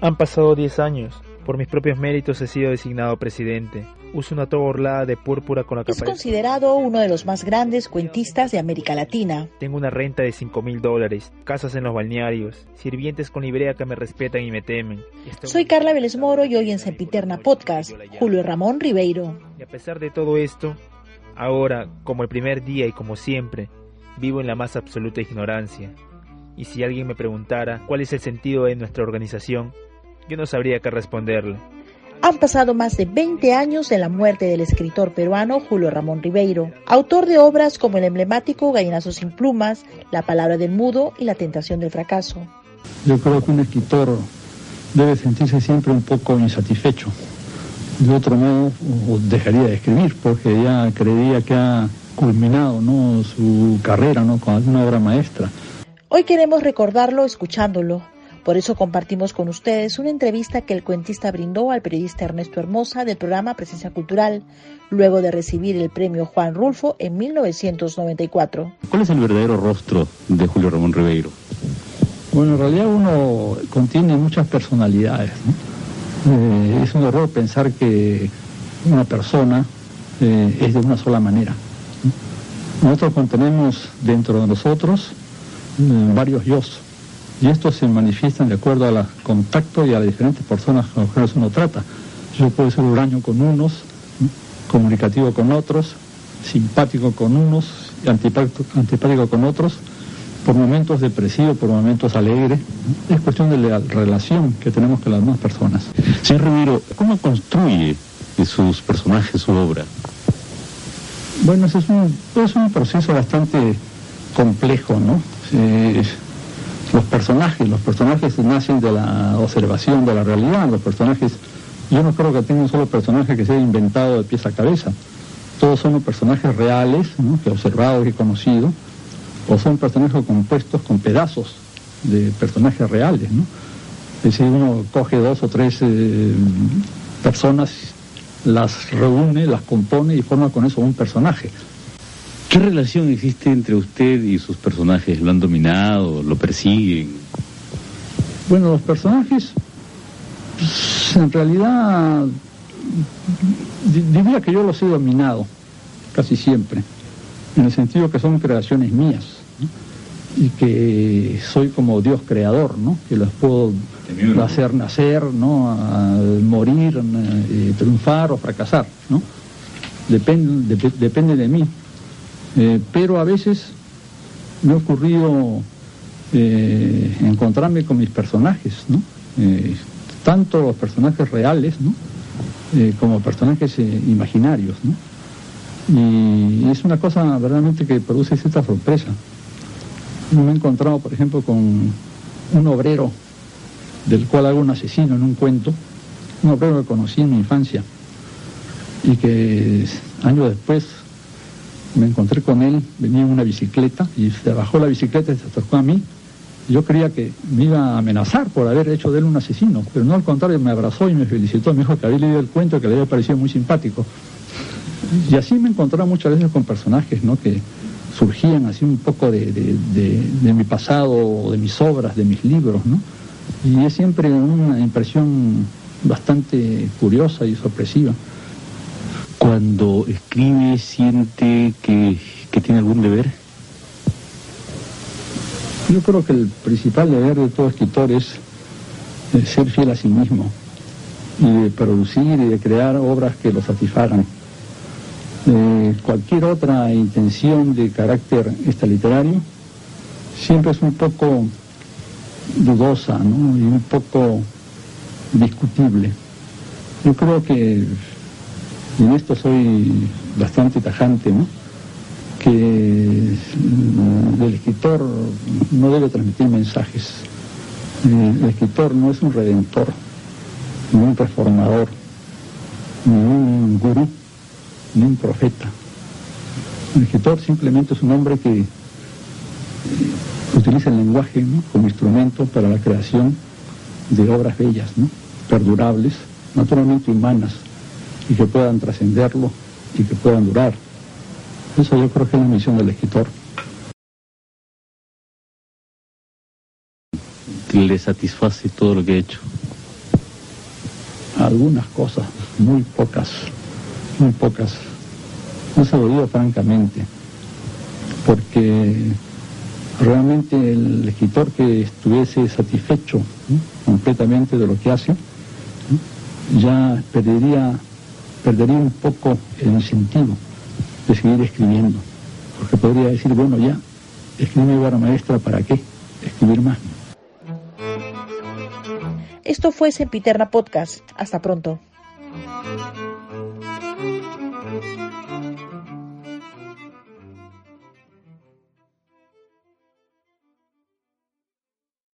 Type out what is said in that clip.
Han pasado 10 años. Por mis propios méritos he sido designado presidente. Uso una toga orlada de púrpura con la capa Es considerado uno de los más grandes cuentistas de América Latina. Tengo una renta de 5 mil dólares, casas en los balnearios, sirvientes con librea que me respetan y me temen. Soy Carla Vélez Moro y hoy en Sempiterna Podcast, Julio Ramón Ribeiro. Y a pesar de todo esto, ahora, como el primer día y como siempre, vivo en la más absoluta ignorancia. Y si alguien me preguntara cuál es el sentido de nuestra organización, yo no sabría qué responderle. Han pasado más de 20 años de la muerte del escritor peruano Julio Ramón Ribeiro, autor de obras como el emblemático Gallinazo sin plumas, La palabra del mudo y La tentación del fracaso. Yo creo que un escritor debe sentirse siempre un poco insatisfecho. De otro modo, dejaría de escribir porque ya creía que ha culminado ¿no? su carrera ¿no? con alguna obra maestra. Hoy queremos recordarlo escuchándolo, por eso compartimos con ustedes una entrevista que el cuentista brindó al periodista Ernesto Hermosa del programa Presencia Cultural, luego de recibir el premio Juan Rulfo en 1994. ¿Cuál es el verdadero rostro de Julio Ramón Ribeiro? Bueno, en realidad uno contiene muchas personalidades. Eh, es un error pensar que una persona eh, es de una sola manera. Nosotros contenemos dentro de nosotros varios yo y estos se manifiestan de acuerdo al contacto y a las diferentes personas con las cuales uno trata. Yo puedo ser huraño con unos, comunicativo con otros, simpático con unos, antipático, antipático con otros, por momentos depresivo, por momentos alegre. Es cuestión de la relación que tenemos con las demás personas. Señor Ramiro, ¿cómo construye sus personajes su obra? Bueno, es un, es un proceso bastante complejo, ¿no? los personajes, los personajes nacen de la observación de la realidad, los personajes, yo no creo que tenga un solo personaje que sea inventado de pies a cabeza, todos son personajes reales, que he observado y he conocido, o son personajes compuestos con pedazos de personajes reales, ¿no? Es decir, uno coge dos o tres eh, personas, las reúne, las compone y forma con eso un personaje. ¿Qué relación existe entre usted y sus personajes? ¿Lo han dominado? ¿Lo persiguen? Bueno, los personajes, pues, en realidad, diría que yo los he dominado, casi siempre, en el sentido que son creaciones mías, y que soy como Dios creador, ¿no? que los puedo hacer nacer, ¿no? morir, eh, triunfar o fracasar. ¿no? Depende, depende de mí. Eh, pero a veces me ha ocurrido eh, encontrarme con mis personajes, ¿no? Eh, tanto los personajes reales, ¿no? como personajes imaginarios, ¿no? Y es una cosa verdaderamente que produce cierta sorpresa. me he encontrado, por ejemplo, con un obrero del cual hago un asesino en un cuento, un obrero que conocí en mi infancia y que años después me encontré con él, venía en una bicicleta y se bajó la bicicleta y se acercó a mí. Yo creía que me iba a amenazar por haber hecho de él un asesino, pero no al contrario, me abrazó y me felicitó, me dijo que había leído el cuento que le había parecido muy simpático. Y así me encontraba muchas veces con personajes ¿no? que surgían así un poco de, de mi pasado, de mis obras, de mis libros, ¿no? Y es siempre una impresión bastante curiosa y sorpresiva cuando escribe siente que, tiene algún deber? Yo creo que el principal deber de todo escritor es ser fiel a sí mismo y de producir y de crear obras que lo satisfagan. Eh, cualquier otra intención de carácter esta literario siempre es un poco dudosa ¿no? y un poco discutible. Yo creo que y en esto soy bastante tajante, ¿no? que el escritor no debe transmitir mensajes. El escritor no es un redentor, ni un reformador, ni un gurú, ni un profeta. El escritor simplemente es un hombre que utiliza el lenguaje como instrumento para la creación de obras bellas, ¿no? perdurables, naturalmente humanas, y que puedan trascenderlo y que puedan durar. Eso yo creo que es la misión del escritor. le satisface todo lo que ha hecho? Algunas cosas, muy pocas, muy pocas. No se lo digo francamente, porque realmente el escritor que estuviese satisfecho completamente de lo que hace, ya perdería, perdería un poco el incentivo de seguir escribiendo, porque podría decir, bueno, ya, escribir obra maestra, ¿para qué? Escribir más. Esto fue Sempiterna Podcast. Hasta pronto.